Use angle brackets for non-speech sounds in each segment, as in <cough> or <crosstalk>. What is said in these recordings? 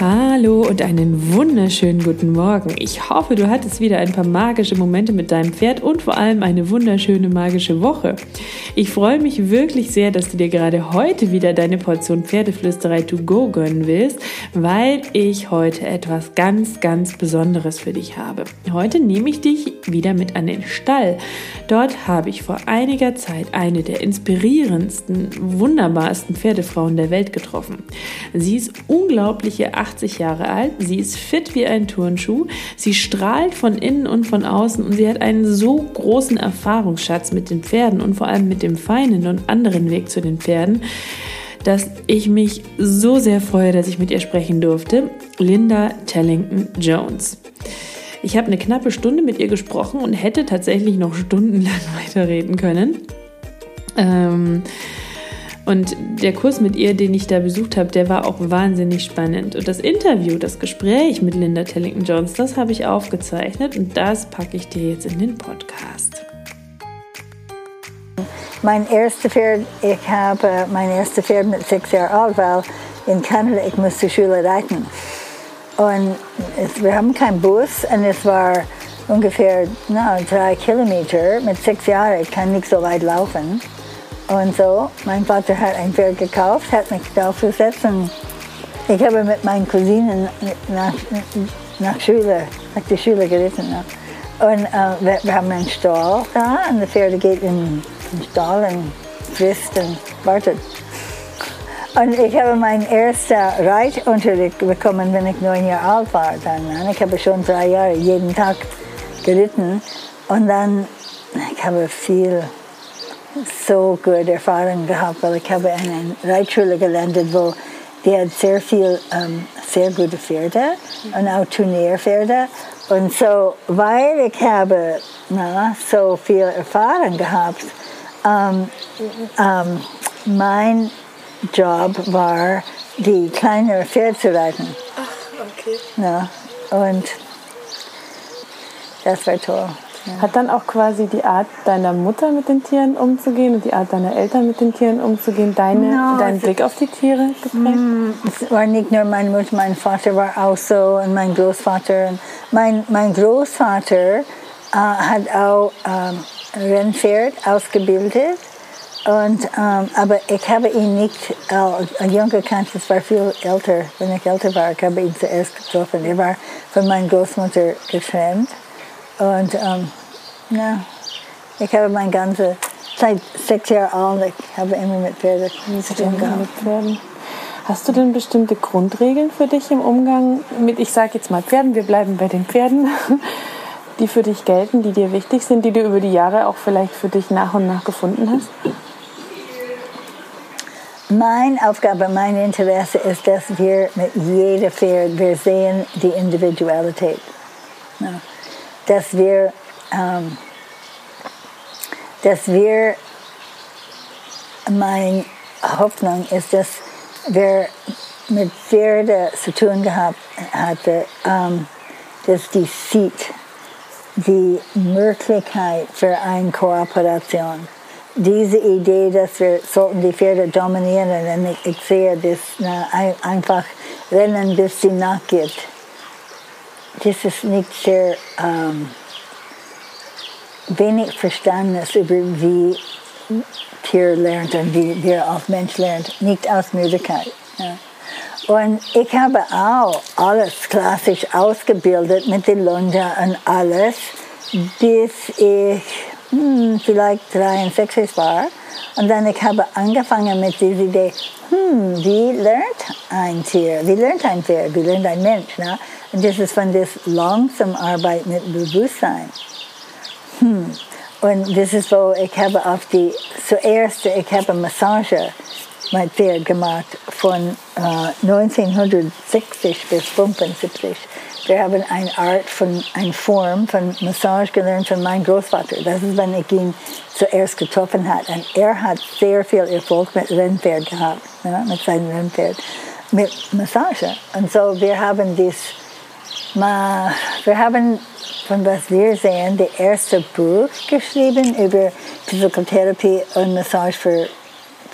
Hallo und einen wunderschönen guten Morgen. Ich hoffe, du hattest wieder ein paar magische Momente mit deinem Pferd und vor allem eine wunderschöne magische Woche. Ich freue mich wirklich sehr, dass du dir gerade heute wieder deine Portion Pferdeflüsterei to go gönnen willst, weil ich heute etwas ganz, ganz Besonderes für dich habe. Heute nehme ich dich wieder mit an den Stall. Dort habe ich vor einiger Zeit eine der inspirierendsten, wunderbarsten Pferdefrauen der Welt getroffen. Sie ist unglaubliche 80 Jahre alt, sie ist fit wie ein Turnschuh, sie strahlt von innen und von außen und sie hat einen so großen Erfahrungsschatz mit den Pferden und vor allem mit dem feinen und anderen Weg zu den Pferden, dass ich mich so sehr freue, dass ich mit ihr sprechen durfte. Linda Tellington Jones. Ich habe eine knappe Stunde mit ihr gesprochen und hätte tatsächlich noch stundenlang <laughs> weiterreden können. Ähm, und der Kurs mit ihr, den ich da besucht habe, der war auch wahnsinnig spannend. Und das Interview, das Gespräch mit Linda Tellington Jones, das habe ich aufgezeichnet und das packe ich dir jetzt in den Podcast. Mein erster Pferd, ich habe mein erster Pferd mit sechs Jahren alt, weil in Kanada ich musste Schule reiten. Und es, wir haben keinen Bus und es war ungefähr no, drei Kilometer. Mit sechs Jahren ich kann nicht so weit laufen. Und so, mein Vater hat ein Pferd gekauft, hat mich draufgesetzt und ich habe mit meinen Cousinen nach, nach Schule, nach der Schule geritten. Und äh, wir, wir, haben einen Stall da und der Pferd geht in den Stall und frisst und wartet. Und ich habe meinen ersten Reitunterricht bekommen, wenn ich neun Jahre alt war. Dann. Ich habe schon drei Jahre jeden Tag geritten. Und dann, ich habe viel so gute Erfahrung gehabt, weil ich habe in einer Reitschule gelandet, wo die hat sehr viel, ähm, sehr gute Pferde und auch Turnierpferde. Und so, weil ich habe na, so viel Erfahrung gehabt, ähm, ähm, mein Job war, die kleineren Pferde zu reiten. Ach, okay. Ja, und das war toll. Hat dann auch quasi die Art deiner Mutter mit den Tieren umzugehen und die Art deiner Eltern mit den Tieren umzugehen, deine, no, deinen Blick auf die Tiere geprägt? Mm, es war nicht nur meine Mutter, mein Vater war auch so und mein Großvater. Mein, mein Großvater äh, hat auch ähm, Rennpferd ausgebildet. Und, ähm, aber ich habe ihn nicht äh, jung gekannt, es war viel älter. Wenn ich älter war, ich habe ihn zuerst getroffen. Er war von meiner Großmutter getrennt. Und ähm, ja, ich habe meine ganze Zeit, sechs Jahre alt, ich habe immer mit Pferden zu tun gehabt. Hast du denn bestimmte Grundregeln für dich im Umgang mit, ich sage jetzt mal Pferden, wir bleiben bei den Pferden, <laughs> die für dich gelten, die dir wichtig sind, die du über die Jahre auch vielleicht für dich nach und nach gefunden hast? Meine Aufgabe, mein Interesse ist, dass wir mit jedem Pferd, wir sehen die Individualität. Ja dass wir, ähm, dass wir, meine Hoffnung ist, dass wir mit Pferde zu tun gehabt hatte, ähm, dass die sieht die Möglichkeit für eine Kooperation. Diese Idee, dass wir sollten die Pferde dominieren, und ich, ich sehe das na, einfach rennen, bis sie nachgibt das ist nicht sehr ähm, wenig Verständnis über wie Tier lernt und wie wir auch Mensch lernt, nicht aus Müdigkeit. Ja. Und ich habe auch alles klassisch ausgebildet mit den Lunde und alles, bis ich hm, vielleicht 63 war. Und dann ich habe angefangen mit dieser Idee, hm, wie lernt ein Tier, wie lernt ein Pferd, wie lernt ein Mensch. Ne? Und das ist von das langsam Arbeit mit Bewusstsein. Hm. Und das ist, wo ich habe auf die, zuerst, ich habe Massage mein Pferd gemacht von äh, 1960 bis 75. Wir haben eine Art von, eine Form von Massage gelernt von meinem Großvater. Das ist, wenn ich ihn zuerst getroffen habe. Und er hat sehr viel Erfolg mit Rennpferd gehabt, ja, mit seinem Rennpferd. mit Massage. Und so, wir haben dies, wir haben von was wir sehen, das erste Buch geschrieben über Physiotherapie und Massage für,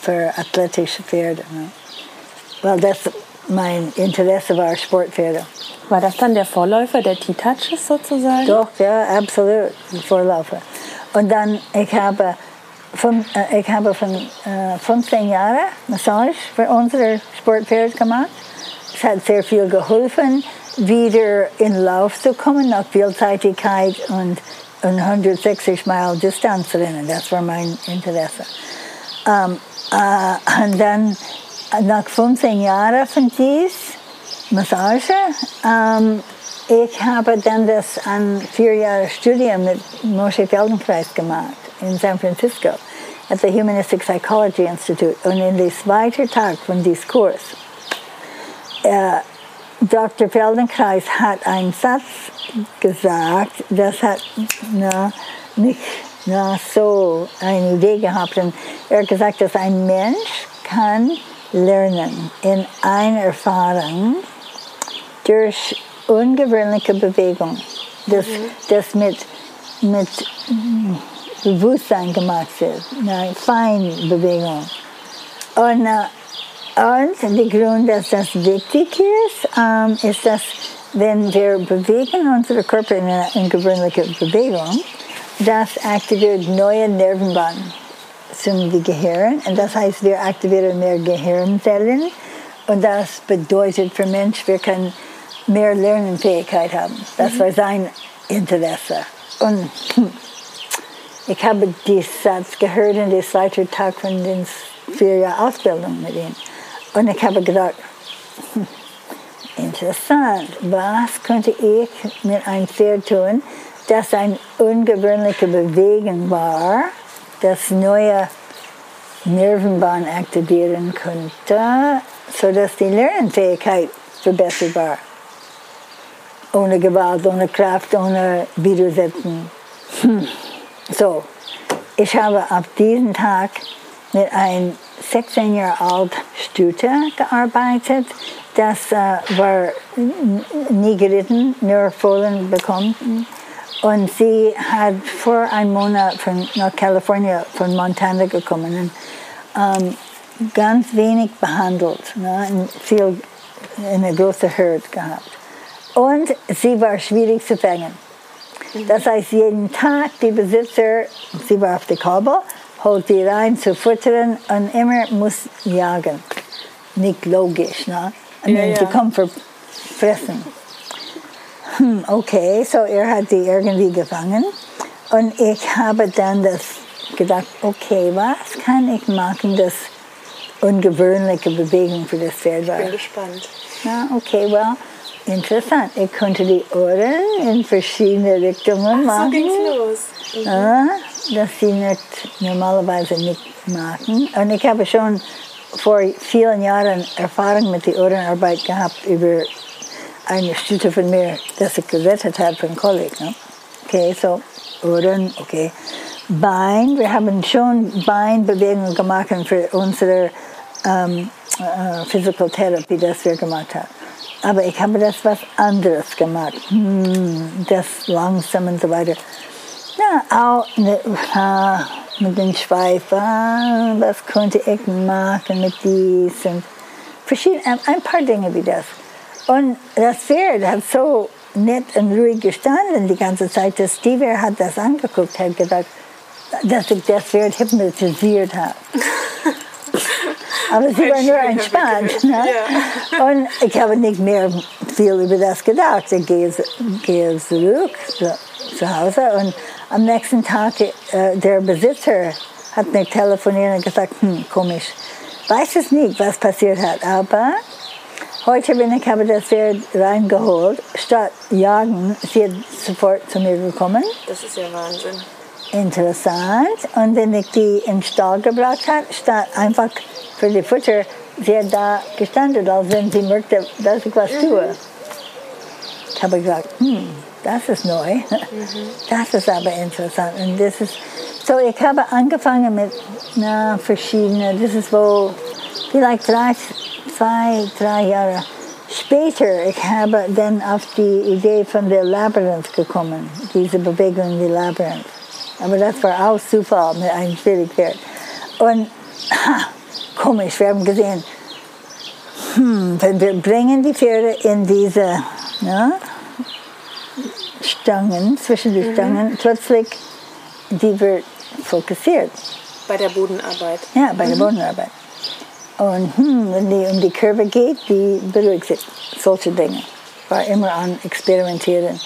für athletische Pferde. Ne? Weil das mein Interesse war, Sportpferde. War das dann der Vorläufer der T-Touches sozusagen? Doch, ja, absolut, Vorläufer. Und dann, ich habe, fünf, äh, ich habe von äh, 15 Jahren Massage für unsere Sportpferde gemacht. Es hat sehr viel geholfen, wieder in Lauf zu kommen nach Vielseitigkeit und, und 160 Meilen Distanz rennen. Das war mein Interesse. Um, uh, und dann nach 15 Jahren von dies Massage, um, ich habe dann das ein vier Jahre Studium mit Moshe Feldenkrais gemacht in San Francisco at the Humanistic Psychology Institute. Und in den zweiten Tag von diesem Kurs uh, Dr. Feldenkreis hat einen Satz gesagt, das hat na, nicht na, so eine Idee gehabt. Und er hat gesagt, dass ein Mensch kann lernen in einer Erfahrung durch ungewöhnliche Bewegung, das, mhm. das mit, mit Bewusstsein gemacht wird, eine Feinbewegung. Und uh, und der Grund, dass das wichtig ist, ähm, ist, dass wenn wir bewegen unsere Körper in einer gewöhnlichen Bewegung, das aktiviert neue Nervenbahnen zum Gehirn. Und das heißt, wir aktivieren mehr Gehirnzellen. Und das bedeutet für Mensch, wir können mehr Lernfähigkeit haben. Das war sein Interesse. Und <laughs> ich habe diesen Satz gehört in der zweiten Tag von den vier Jahren Ausbildung mit ihm. Und ich habe gedacht, hm, interessant, was könnte ich mit einem Pferd tun, das eine ungewöhnliche Bewegung war, das neue Nervenbahn aktivieren könnte, sodass die Lernfähigkeit verbessert war. Ohne Gewalt, ohne Kraft, ohne Widersetzen. Hm. So, ich habe ab diesem Tag mit einem 16 Jahre alt Stute gearbeitet. Das äh, war nie geritten, nur Fohlen bekommen. Und sie hat vor einem Monat von, nach Kalifornien von Montana gekommen und ähm, ganz wenig behandelt, ne, viel, eine große Herd gehabt. Und sie war schwierig zu fangen. Das heißt, jeden Tag die Besitzer, sie war auf der Kabel, holt die rein zu futtern und immer muss jagen. Nicht logisch, ne? I mean, ja, ja. kommt fressen. Hm, okay, so er hat die irgendwie gefangen und ich habe dann das gedacht, okay, was kann ich machen, das ungewöhnliche Bewegung für das Pferd war. Ich bin gespannt. Na, okay, well, interessant. Ich konnte die Ohren in verschiedene Richtungen Ach, machen. So ging's los. Mhm. Ah, dass sie nicht normalerweise nicht machen. Und ich habe schon vor vielen Jahren Erfahrung mit der Ohrenarbeit gehabt über eine Stütte von mir, das ich gerettet habe von Kolik. Ne? Okay, so Ohren, okay. Bein, wir haben schon Beinbewegungen gemacht für unsere ähm, äh, Physical Therapy, das wir gemacht haben. Aber ich habe das was anderes gemacht. Hm, das langsam und so weiter. Ja, auch äh, mit den Schweifen, was konnte ich machen mit dies und verschiedene, ein paar Dinge wie das. Und das Pferd hat so nett und ruhig gestanden die ganze Zeit, dass Steve hat das angeguckt, hat gesagt, dass ich das Pferd hypnotisiert habe. <laughs> Aber sie war nur entspannt. Ne? Ja. Und ich habe nicht mehr viel über das gedacht. Ich gehe, gehe zurück zu Hause und am nächsten Tag, äh, der Besitzer hat mir telefoniert und gesagt, hm, komisch, weiß es nicht, was passiert hat, aber heute bin ich, habe das Pferd reingeholt, statt jagen, sie hat sofort zu mir gekommen. Das ist ja Wahnsinn. Interessant. Und wenn ich die in den Stall gebracht habe, statt einfach für die Futter, sie hat da gestanden, als wenn sie möchte, dass ich was tue. Mhm. Ich habe gesagt, hm, das ist neu. <laughs> Mhm. Das ist aber interessant. Und das ist, so ich habe angefangen mit na, verschiedenen, das ist wohl vielleicht 30, zwei, drei Jahre später, ich habe dann auf die Idee von der Labyrinth gekommen, diese Bewegung in die Labyrinth. Aber das war auch Zufall mit einem Pferd. Und ha, <laughs> komisch, wir haben gesehen, hm, wenn wir bringen die Pferde in diese ja, Stangen, zwischen die Stangen, plötzlich die wird fokussiert. Bei der Bodenarbeit. Ja, bei der Bodenarbeit. Und hm, wenn die um die Kurve geht, die beruhigt sich. Solche Dinge. War immer an Experimentieren.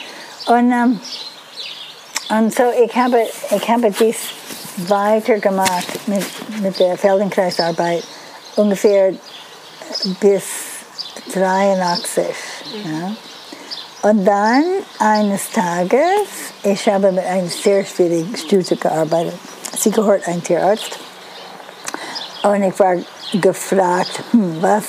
Und, ähm, und so, ich habe, ich habe dies weitergemacht mit, mit der Feldenkreisarbeit. Ungefähr bis 83. Ja. Und dann eines Tages, ich habe mit einem sehr schwierigen Studie gearbeitet. Sie gehört ein Tierarzt. Und ich war gefragt, hm, was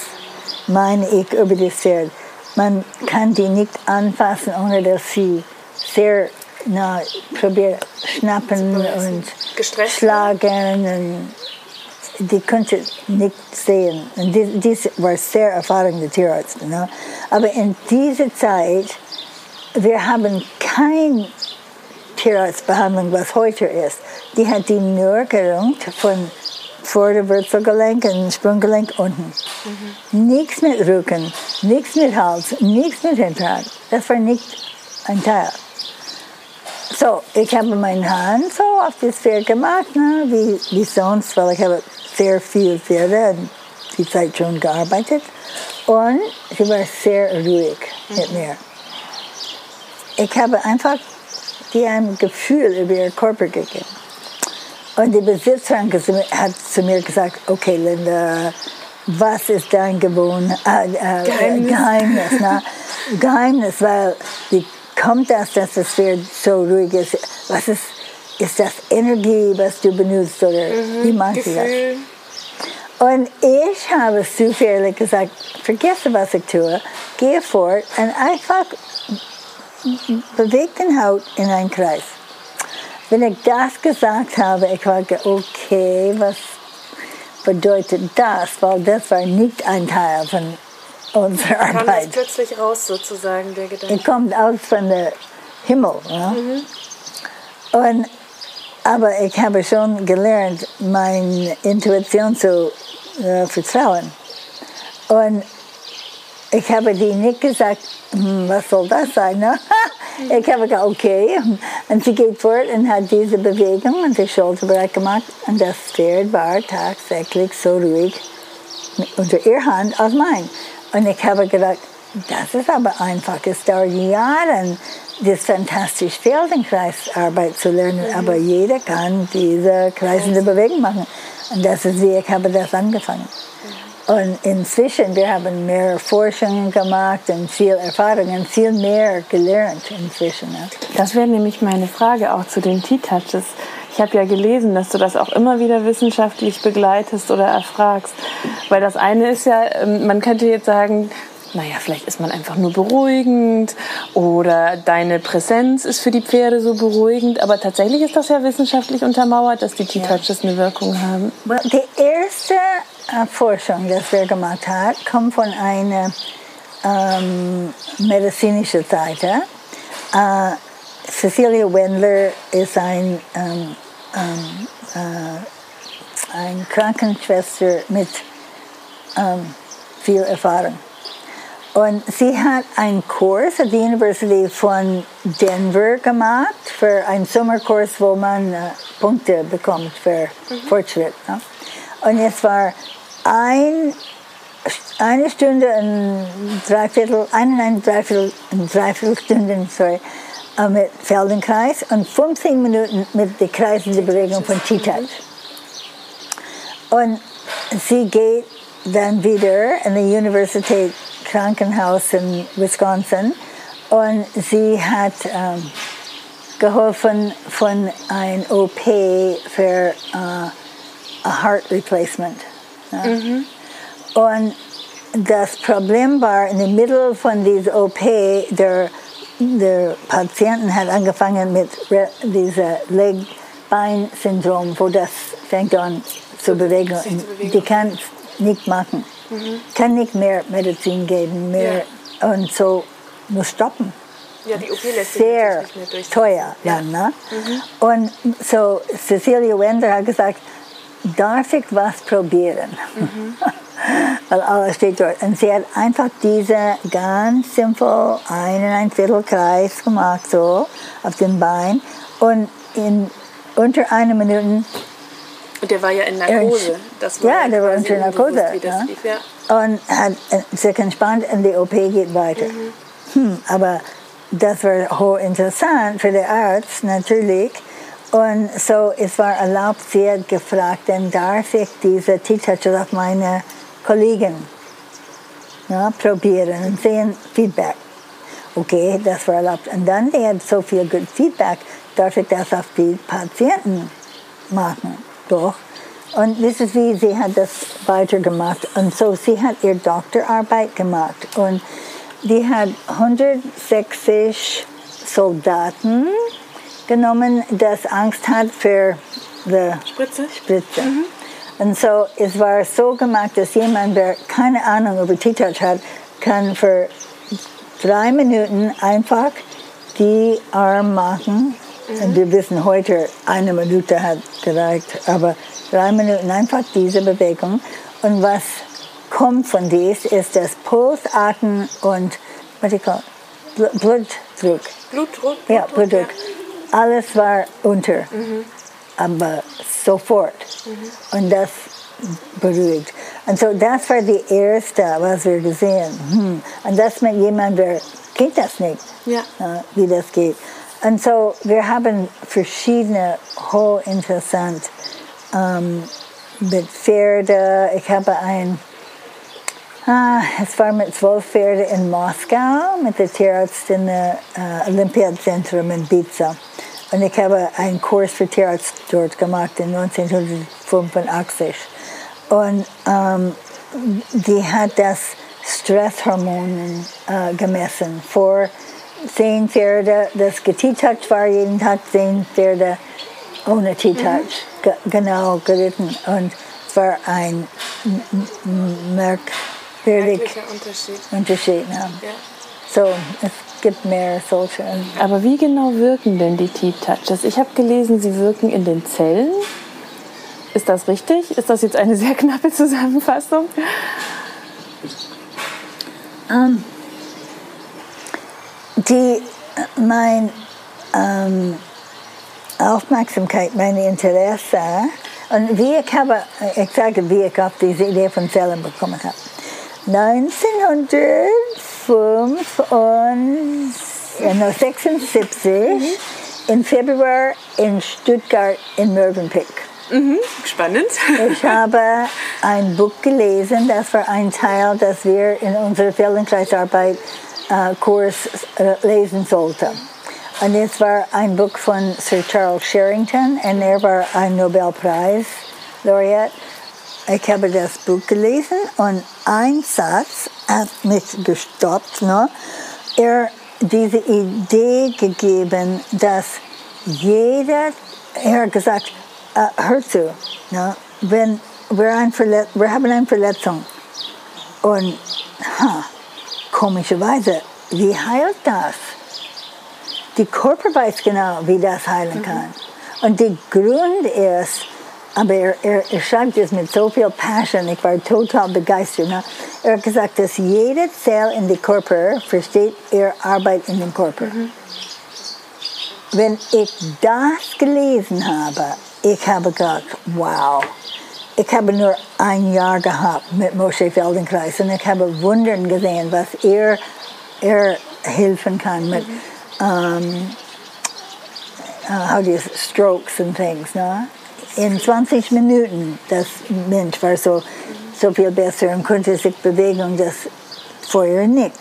meine ich über das Pferd? Man kann die nicht anfassen, ohne dass sie sehr na, probiert schnappen und Gestresst schlagen. Und die konnte nicht sehen. Und dies, dies war sehr erfahrene Tierarzt. Ne? Aber in dieser Zeit, wir haben keine Tierarztbehandlung, was heute ist. Die hat die nur gerungt von Vorderwurzelgelenk und Sprunggelenk unten. Nichts mit Rücken, nichts mit Hals, nichts mit Hinterhand. Das war nicht ein Teil. So, ich habe meine Hand so auf das Pferd gemacht, ne, wie, wie sonst, weil ich habe sehr viel Pferde und die Zeit schon gearbeitet. Und sie war sehr ruhig mit mir. Ich habe einfach die ein Gefühl über ihren Körper gegeben. Und die Besitzerin hat zu mir gesagt, okay Linda, was ist dein Gewohn äh, äh, Geheimnis. Geheimnis, ne? <laughs> Geheimnis, weil wie kommt das, dass das Pferd so ruhig ist? Was ist, ist das Energie, was du benutzt oder wie machst du das? Und ich habe zufällig gesagt, vergesse, was ich tue, gehe fort und einfach bewege den Haut in einen Kreis. Wenn ich das gesagt habe, ich war okay, was bedeutet das? Weil das war nicht ein Teil von unserer Kam das Arbeit. plötzlich raus, sozusagen, der Gedanke. Es kommt aus von der Himmel. Ja? Und, aber ich habe schon gelernt, meine Intuition zu äh, vertrauen. Und ich habe die nicht gesagt, hm, was soll das sein? Ne? <laughs> Ich habe gesagt, okay. Und sie geht fort und hat diese Bewegung und die Schulterbereich gemacht. Und das Pferd war tatsächlich so ruhig unter ihr Hand als mein. Und ich habe gedacht, das ist aber einfach. Es dauert Jahre, das fantastische Feldenkreisarbeit zu lernen. Aber jeder kann diese kreisende Bewegung machen. Und das ist wie ich habe das angefangen. Und inzwischen, wir haben mehr Forschungen gemacht und viel Erfahrung und viel mehr gelernt inzwischen. Das wäre nämlich meine Frage auch zu den T-Touches. Ich habe ja gelesen, dass du das auch immer wieder wissenschaftlich begleitest oder erfragst. Weil das eine ist ja, ähm, man könnte jetzt sagen, naja, vielleicht ist man einfach nur beruhigend oder deine Präsenz ist für die Pferde so beruhigend. Aber tatsächlich ist das ja wissenschaftlich untermauert, dass die T-Touches eine Wirkung haben. Well, die erste Forschung, die wir gemacht haben, kommt von einer ähm, medizinischen Seite. Äh, Cecilia Wendler ist ein, ähm, ähm, äh, ein Krankenschwester mit ähm, viel Erfahrung. Und sie hat einen Kurs at der University von Denver gemacht für einen Sommerkurs, wo man äh, Punkte bekommt für Fortschritt. Ne? Und es war ein, eine Stunde und dreiviertel, eineinhalb, dreiviertel, dreiviertel Stunden, sorry, äh, mit Feldenkreis und 15 Minuten mit der kreisenden Bewegung von T-Touch. Und sie geht dann wieder in die Universität Krankenhaus in Wisconsin und sie hat ähm, geholfen von ein OP für äh, a Heart Replacement. Ja. Und das Problem war, in der Mitte von dieser OP, der, der Patienten hat angefangen mit dieser Leg-Bein-Syndrom, wo das fängt an zu bewegen. Die kann nicht machen. Kann nicht mehr Medizin geben, mehr und so muss stoppen. Ja, die OP lässt sich Sehr nicht mehr teuer dann. Ne? Und so Cecilia Wender hat gesagt, darf ich was probieren? Weil alles steht dort. Und sie hat einfach diese ganz simpel einen ein Viertel Kreis gemacht, so auf dem Bein. Und in unter einer Minute Und der war ja in Narkose. Das war ja, der war unter Narkose. Das ja. lief, ja. Und hat äh, sich entspannt und die OP geht weiter. Hm, aber das war hoch interessant für den Arzt natürlich. Und so, es war erlaubt, sie hat gefragt, dann darf ich diese T-Touches auf meine Kollegen ja, probieren und sehen Feedback. Okay, das war erlaubt. Und dann, die hat so viel gut Feedback, darf ich das auf die Patienten machen. Doch. Und wissen Sie, sie hat das weitergemacht. Und so, sie hat ihre Doktorarbeit gemacht. Und die hat 160 Soldaten genommen, das Angst hat für die Spritze? Spritze. Und so, es war so gemacht, dass jemand, der keine Ahnung über T-Touch hat, kann für drei Minuten einfach die Arm machen. Und wir wissen heute, eine Minute hat gereicht, aber drei Minuten einfach diese Bewegung. Und was kommt von dies, ist das Puls, Atem und was ich call, Bl- Blutdruck. Blutdruck? Ja, Blutdruck. Alles war unter, aber sofort. Und das beruhigt. Und so das war die erste, was wir gesehen. Hm. Und das mit jemandem, der kennt das nicht, Ja. äh, wie das geht. Und so wir haben verschiedene hochinteressant ähm, mit Pferde. Ich habe ein Ah, es war mit zwölf Pferden in Moskau mit der Tierarzt im äh, Olympiazentrum in Ibiza. Und ich habe einen Kurs für Tierarzt dort gemacht in 1985. Und ähm, die hat das Stresshormon äh, gemessen. Vor zehn Pferde, das geteacht war, jeden Tag zehn Pferde ohne T-Touch ge genau geritten. Und es war ein m- m- merkwürdig Wirklicher Unterschied. Unterschied. Ja. Ja. So, es gibt mehr solche. Aber wie genau wirken denn die T-Touches? Ich habe gelesen, sie wirken in den Zellen. Ist das richtig? Ist das jetzt eine sehr <laughs> knappe Zusammenfassung? Ähm, die, mein ähm, Aufmerksamkeit, mein Interesse und wie ich habe, ich sage, wie ich auf diese Idee von Zellen bekommen habe. 1976 im Februar in Stuttgart in Mövenpick. Spannend. <laughs> Ich habe ein Buch gelesen, das war ein Teil, das wir in unserer Feldenkreisarbeit äh, Kurs äh, lesen sollten. Und es war ein Buch von Sir Charles Sherrington und er war ein Nobelpreis Laureat. Ich habe das Buch gelesen und ein Satz hat mich gestoppt. Ne? Er diese Idee gegeben, dass jeder, er hat gesagt, äh, hör zu, ne? wenn wir, ein Verlet wir haben eine Verletzung und ha, komischerweise, wie heilt das? Die Körper weiß genau, wie das heilen kann. Und der Grund ist, aber er, er, er schreibt es mit so viel Passion, ich war total begeistert. Ne? Er hat gesagt, dass jede Zelle in den Körper versteht ihre Arbeit in den Körper. Wenn ich das gelesen habe, ich habe gedacht, wow. Ich habe nur ein Jahr gehabt mit Moshe Feldenkreis und ich habe Wundern gesehen, was er, er helfen kann mit ähm, uh, how do you, strokes and things. Ne? In 20 Minuten, das Mensch war so, so viel besser und konnte sich bewegen und das vorher nicht.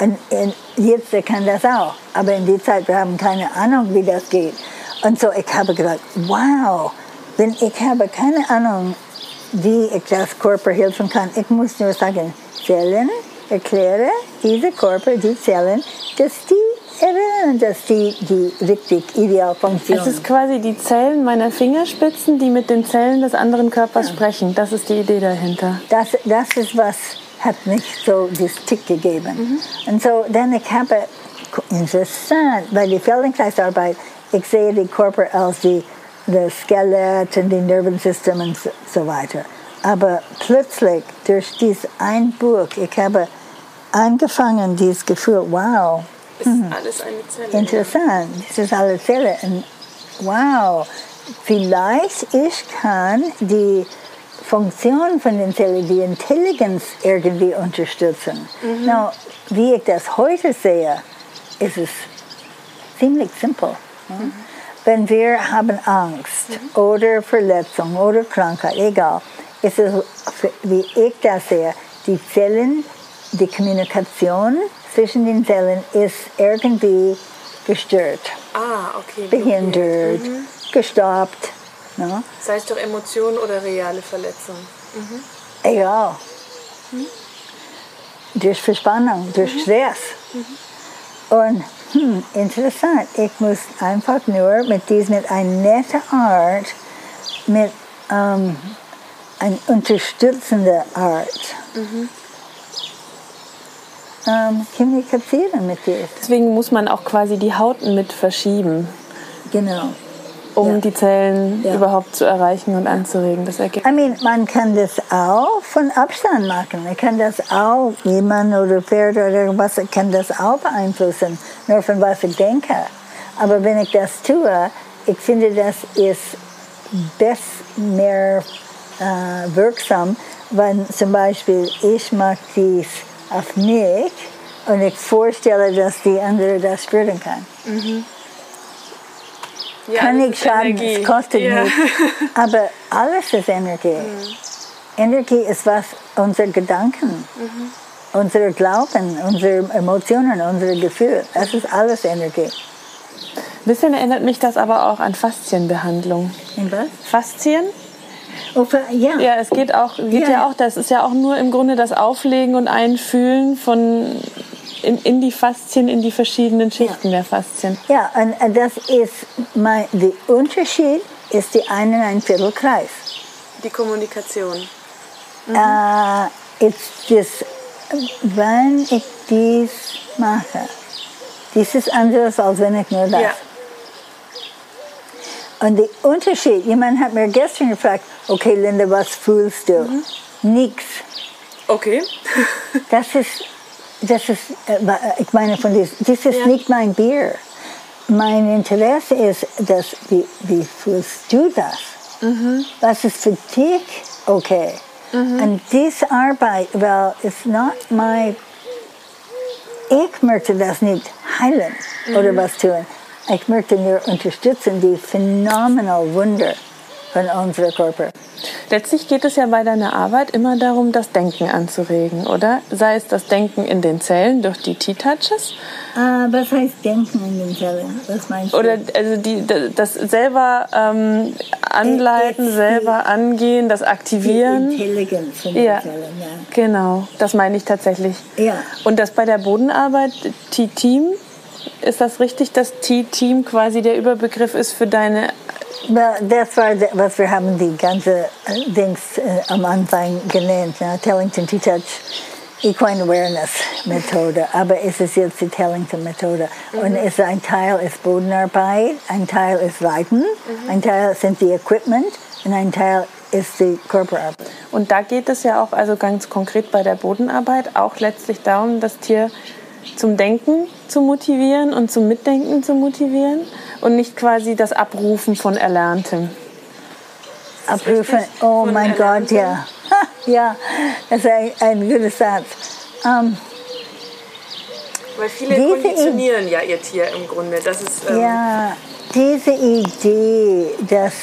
Und, und jetzt kann das auch. Aber in der Zeit, wir haben keine Ahnung, wie das geht. Und so, ich habe gedacht, wow, wenn ich habe keine Ahnung, wie ich das Körper helfen kann, ich muss nur sagen, Zellen, erkläre diese Körper, die Zellen, dass die ihre dass die, die richtig ideal funktionieren. Es ist quasi die Zellen meiner Fingerspitzen, die mit den Zellen des anderen Körpers sprechen. Das ist die Idee dahinter. Das, das ist was hat mich so das Tick gegeben. Und so dann ich habe interessant, weil die Feldenkreisarbeit, ich sehe die Körper als die, das Skelett und die Nervensystem und so, so weiter. Aber plötzlich durch dieses ein Buch, ich habe angefangen, dieses Gefühl, wow, Ist alles eine Zelle. interessant, das ist alles Zelle. Wow, vielleicht ich kann die Funktion von den Zellen, die Intelligenz irgendwie unterstützen. Now, wie ich das heute sehe, ist es ziemlich simpel. ja. Wenn wir haben Angst oder Verletzung oder Krankheit, egal, ist es, wie ich das sehe, die Zellen, die Kommunikation zwischen den Zellen ist irgendwie gestört, Ah, okay. behindert, gestoppt. ne? Sei es doch Emotionen oder reale Verletzungen. Egal. Durch Verspannung, durch Stress. Und hm, interessant, ich muss einfach nur mit diesem, mit einer netten Art, mit ähm, einer unterstützenden Art ähm, kommunizieren mit dir. Deswegen muss man auch quasi die Haut mit verschieben, Genau. um Ja. die Zellen Ja. überhaupt zu erreichen und anzuregen. Das ergibt I mean, man kann das auch von Abstand machen. Man kann das auch, jemand oder Pferd oder irgendwas kann das auch beeinflussen, nur von was ich denke. Aber wenn ich das tue, ich finde, das ist best mehr äh, wirksam, wenn zum Beispiel ich mache dies auf mich und ich vorstelle, dass die andere das spüren kann. ja, kann ist schaden, es kostet ja. nichts. Aber alles ist Energie. Mhm. Energie ist was unsere Gedanken, Mhm. unsere Glauben, unsere Emotionen, unsere Gefühle. Das ist alles Energie. Ein bisschen erinnert mich das aber auch an Faszienbehandlung. In was? Faszien? Oh, ja. Ja, es geht auch, geht Ja. ja. auch, das ist ja auch nur im Grunde das Auflegen und Einfühlen von in, in die Faszien, in die verschiedenen Schichten der Faszien. Ja, und das ist mein, der Unterschied ist die einen ein Viertelkreis. Die Kommunikation. Äh, ist das, wenn ich dies mache, dies ist anders, als wenn ich nur das. Ja. Und der Unterschied, jemand hat mir gestern gefragt, okay Linda, was fühlst du? Nix. Okay. <laughs> Das ist, das ist, äh, wa- ich meine von dies, das ist Ja. nicht mein Bier. Mein Interesse ist, dass, wie, wie fühlst du das? Was ist für dich okay? Und diese Arbeit, weil es nicht mein, ich möchte das nicht heilen oder was tun. Ich möchte nur unterstützen die phänomenal Wunder von unserem Körper. Letztlich geht es ja bei deiner Arbeit immer darum, das Denken anzuregen, oder? Sei es das Denken in den Zellen durch die T-Touches Ah, was heißt Denken in den Zellen? Was meinst du? oder also die, das selber ähm, anleiten, Äh, äh, selber angehen, das die Aktivieren. Intelligenz in den Ja, Zellen, ja. genau, das meine ich tatsächlich. Ja. Und das bei der Bodenarbeit, T-Team, ist das richtig, dass T-Team quasi der Überbegriff ist für deine das war, was wir haben die ganze Dings äh, am Anfang genannt, ja, Tellington T-Touch Equine Awareness Methode, aber es ist jetzt die Tellington Methode. Und es ist ein Teil ist Bodenarbeit, ein Teil ist Reiten, ein Teil sind die Equipment und ein Teil ist die Körperarbeit. Und da geht es ja auch, also ganz konkret bei der Bodenarbeit, auch letztlich darum, das Tier zum Denken zu motivieren und zum Mitdenken zu motivieren und nicht quasi das Abrufen von Erlerntem. Abrufen, oh Von mein Gott, ja. Ja, das ist ein, ein guter Satz. Ähm, Weil viele konditionieren ja ihr Tier im Grunde. Das ist, ähm, Ja, diese Idee, dass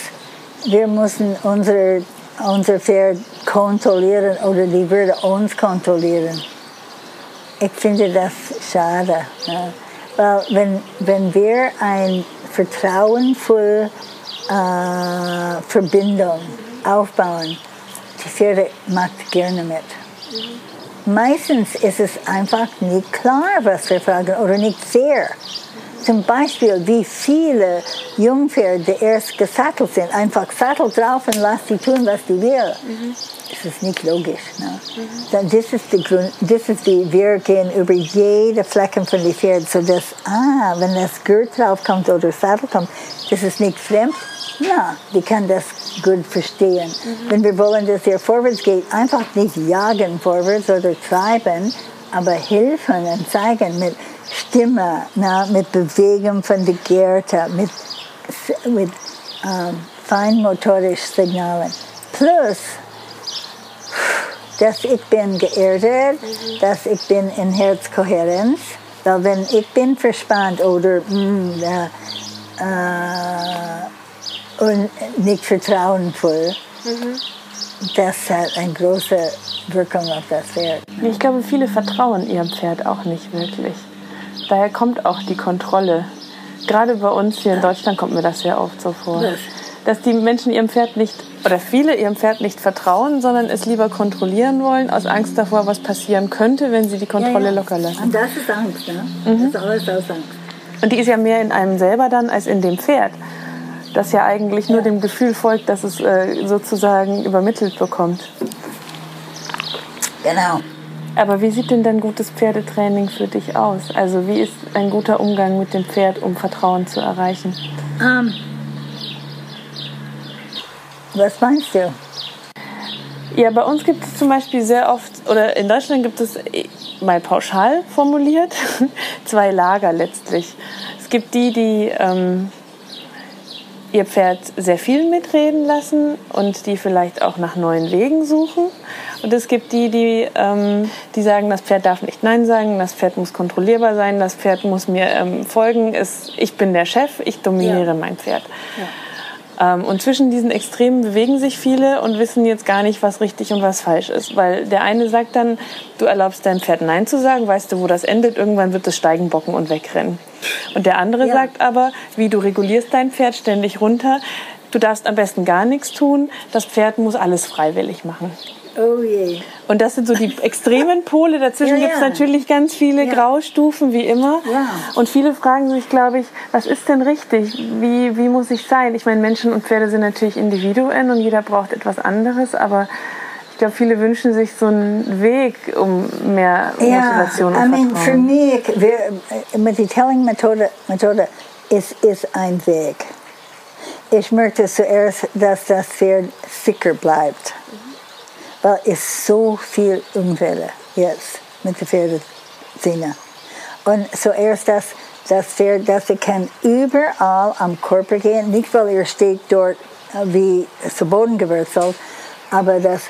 wir müssen unser, unser Pferd kontrollieren oder die würde uns kontrollieren. Ich finde das schade. Ne? Weil wenn, wenn wir ein vertrauensvolle äh, Verbindung aufbauen, die Pferde macht gerne mit. Meistens ist es einfach nicht klar, was wir fragen, oder nicht fair. zum Beispiel, wie viele Jungpferde erst gesattelt sind. Einfach Sattel drauf und lass sie tun, was die will. Mhm. Das ist nicht logisch. Ne? Mhm. Das ist die Grund, das ist die, wir gehen über jede Flecken von dem Pferd, so dass, ah, wenn das Gurt drauf kommt oder Sattel kommt, das ist nicht fremd. Na, die kann das gut verstehen. Mhm. Wenn wir wollen, dass er vorwärts geht, einfach nicht jagen vorwärts oder treiben, aber helfen und zeigen mit Stimme, na, mit Bewegung von der Gerte, mit, mit ähm, feinmotorischen Signalen. Plus, dass ich bin geerdet, mhm. dass ich bin in Herzkohärenz. Weil wenn ich bin verspannt oder mm, äh, und nicht vertrauenvoll, mhm. das hat eine große Wirkung auf das Pferd. Ich glaube, viele vertrauen ihrem Pferd auch nicht wirklich. Daher kommt auch die Kontrolle. Gerade bei uns hier in Deutschland kommt mir das sehr oft so vor. Dass die Menschen ihrem Pferd nicht, oder viele ihrem Pferd nicht vertrauen, sondern es lieber kontrollieren wollen, aus Angst davor, was passieren könnte, wenn sie die Kontrolle ja, ja. locker lassen. Und das ist Angst, ne? Mhm. Das ist alles aus Angst. Und die ist ja mehr in einem selber dann als in dem Pferd, das ja eigentlich nur dem Gefühl folgt, dass es äh, sozusagen übermittelt bekommt. Genau. Aber wie sieht denn dein gutes Pferdetraining für dich aus? Also wie ist ein guter Umgang mit dem Pferd, um Vertrauen zu erreichen? Um, ähm. Was meinst du? Ja, bei uns gibt es zum Beispiel sehr oft, oder in Deutschland gibt es äh, mal pauschal formuliert, <laughs> zwei Lager letztlich. Es gibt die, die ähm, ihr Pferd sehr viel mitreden lassen und die vielleicht auch nach neuen Wegen suchen. Und es gibt die, die, ähm, die sagen, das Pferd darf nicht Nein sagen, das Pferd muss kontrollierbar sein, das Pferd muss mir ähm, folgen, es, ich bin der Chef, ich dominiere ja. mein Pferd. Ja. Ähm, und zwischen diesen Extremen bewegen sich viele und wissen jetzt gar nicht, was richtig und was falsch ist. Weil der eine sagt dann, du erlaubst deinem Pferd Nein zu sagen, weißt du, wo das endet, irgendwann wird es steigen, bocken und wegrennen. Und der andere ja. sagt aber, wie du regulierst dein Pferd ständig runter, du darfst am besten gar nichts tun, das Pferd muss alles freiwillig machen. Oh je. Und das sind so die extremen Pole. Dazwischen ja, gibt es natürlich ganz viele ja. Graustufen, wie immer. Ja. Und viele fragen sich, glaube ich, was ist denn richtig? Wie, wie muss ich sein? Ich meine, Menschen und Pferde sind natürlich Individuen und jeder braucht etwas anderes, aber ich glaube, viele wünschen sich so einen Weg, um mehr Motivation ja, und I mean, für mich, wir, mit der Telling-Methode Methode ist, ist ein Weg. Ich möchte zuerst, dass das Pferd sicher bleibt. Weil es so viel Unfälle jetzt mit der Pferdezähne. Und zuerst das, das Pferd, dass er kann überall am Körper gehen, nicht weil er steht dort äh, wie zu Boden gewurzelt, aber dass,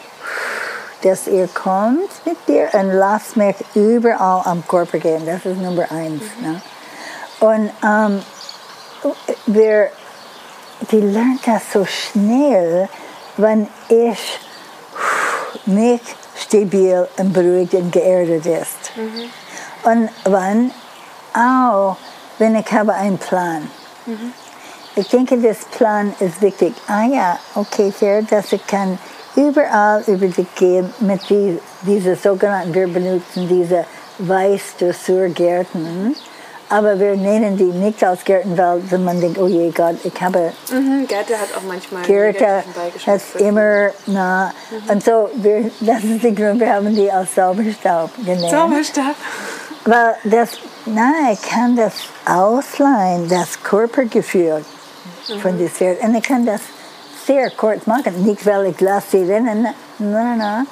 dass er kommt mit dir und lasst mich überall am Körper gehen. Das ist Nummer eins. Ne? Und ähm, wir, die lernt das so schnell, wenn ich mich stabil und beruhigt und geerdet ist. Mhm. Und wann auch, wenn ich habe einen Plan. Mhm. Ich denke, das Plan ist wichtig. Ah ja, okay, fair, dass ich kann überall über dich gehen mit die, diese sogenannten, wir benutzen diese Weiß-Dressurgärten. Aber wir nennen die nicht als Gärten, weil man denkt, oh je Gott, ich habe... Mhm, Gärte hat auch manchmal Gärte hat immer, na, mhm. und so, wir, das ist der Grund, wir haben die als Zauberstab genannt. Zauberstab. Weil das, nein, ich kann das ausleihen, das Körpergefühl mhm. von dem Pferd. Und ich kann das sehr kurz machen, nicht weil ich lasse sie rennen, nein, nein, nein.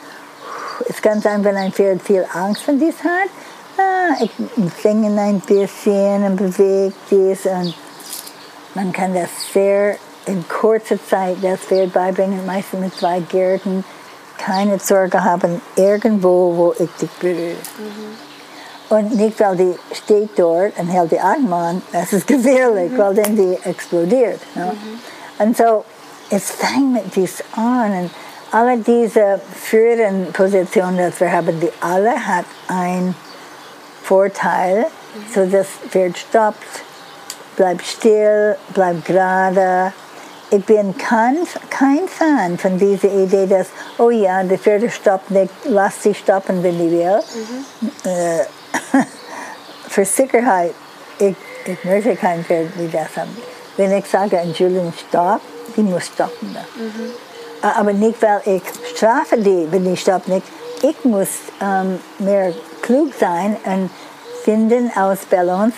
Es kann sein, wenn ein Pferd viel Angst von dies hat, ah, ich singe ein bisschen und bewege dies und man kann das sehr in kurzer Zeit das Pferd beibringen, meistens mit zwei Gärten, keine Sorge haben, irgendwo, wo ich dich berühre. Mhm. Und nicht, weil die steht dort und hält die Atem an, das ist gefährlich, mhm. weil dann die explodiert. Ne? Mhm. Und so, es fängt mit dies an und alle diese führenden Positionen, die wir haben, die alle hat ein Vorteil, so das Pferd stoppt, bleibt still, bleibt gerade. Ich bin kein, kein Fan von dieser Idee, dass, oh ja, die Pferde stoppt nicht, lass sie stoppen, wenn die will. Mhm. Äh, <laughs> für Sicherheit, ich ich möchte kein Pferd wie das haben. Wenn ich sage, Entschuldigung, stopp, die muss stoppen. Mhm. Aber nicht, weil ich strafe die, wenn die stoppt nicht. Ich muss ähm, mehr klug sein und finden aus Balance,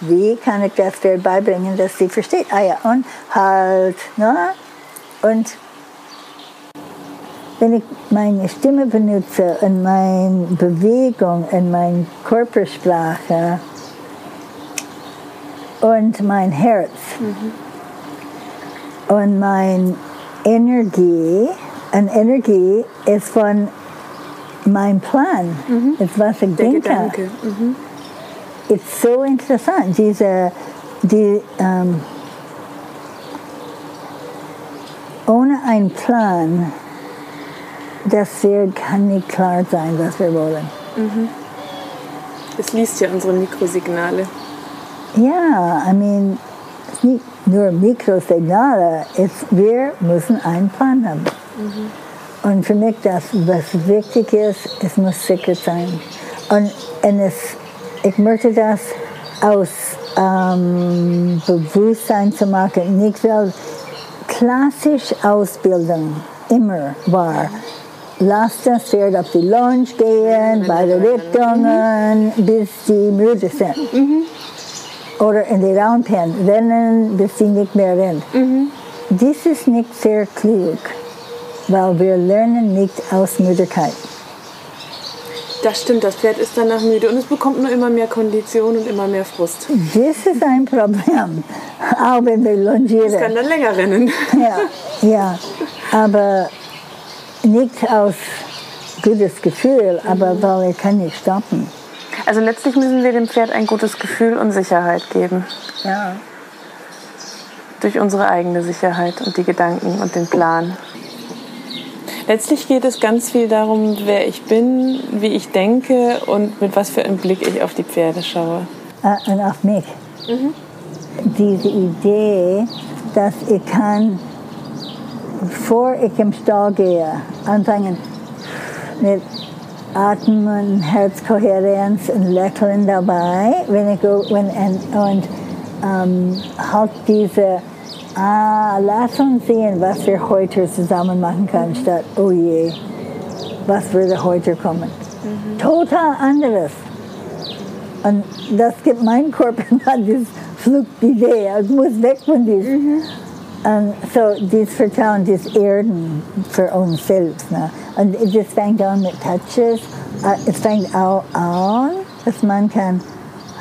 wie kann ich das Pferd beibringen, dass sie versteht. Ah ja, und halt, ne? Und wenn ich meine Stimme benutze und meine Bewegung und meine Körpersprache und mein Herz mhm. und meine Energie, und Energie ist von meinem Plan, mhm. ist was ich Der denke. Mhm. Ist so interessant, diese, die, ähm, ohne einen Plan das Pferd kann nicht klar sein, was wir wollen. Mhm. Es liest ja unsere Mikrosignale. Ja, I mean, es ist nicht nur Mikrosignale, es, wir müssen einen Plan haben. Mhm. Und für mich, das, was wichtig ist, es muss sicher sein. Und, und es, ich möchte das aus ähm, Bewusstsein zu machen, nicht weil klassisch Ausbildung immer war lass das Pferd auf die Lounge gehen, beide Richtungen, bis sie müde sind. Mhm. Oder in die Roundpen rennen, bis sie nicht mehr rennen. Mhm. Das ist nicht sehr klug, weil wir lernen nicht aus Müdigkeit. Das stimmt, das Pferd ist danach müde und es bekommt nur immer mehr Kondition und immer mehr Frust. Das ist ein Problem, auch wenn wir longieren. Es kann dann länger rennen. Ja, ja. aber nicht aus gutes Gefühl, aber mhm. weil er kann nicht stoppen. Also letztlich müssen wir dem Pferd ein gutes Gefühl und Sicherheit geben. Ja. Durch unsere eigene Sicherheit und die Gedanken und den Plan. Letztlich geht es ganz viel darum, wer ich bin, wie ich denke und mit was für einem Blick ich auf die Pferde schaue. Äh, und auf mich. Mhm. Diese Idee, dass ich kann bevor ich im Stall gehe, anfangen mit Atmen, Herzkohärenz und Lächeln dabei, wenn ich, wenn, und, und ähm, halt diese, ah, lass uns sehen, was wir heute zusammen machen können, statt, oh je, was würde heute kommen. Mhm. Total anderes. Und das gibt mein Körper <laughs> diese Flugidee, es muss weg von diesem. Mhm. Und so dieses Vertrauen, dieses Erden für uns selbst. Ne? Und das fängt an mit Touches. Äh, es fängt auch an, dass man kann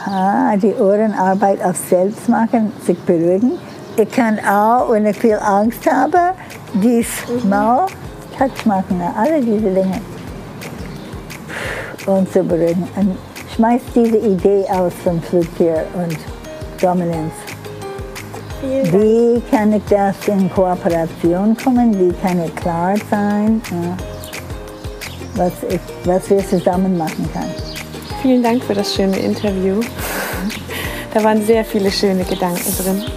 ha, die Ohrenarbeit auf selbst machen, sich beruhigen. Ich kann auch, wenn ich viel Angst habe, dies mhm. mal Touch machen, alle diese Dinge. Und zu beruhigen. Und schmeißt diese Idee aus von Flugtier und Dominanz. Wie kann ich das in Kooperation kommen? Wie kann ich klar sein, was, ich, was wir zusammen machen können? Vielen Dank für das schöne Interview. Da waren sehr viele schöne Gedanken drin.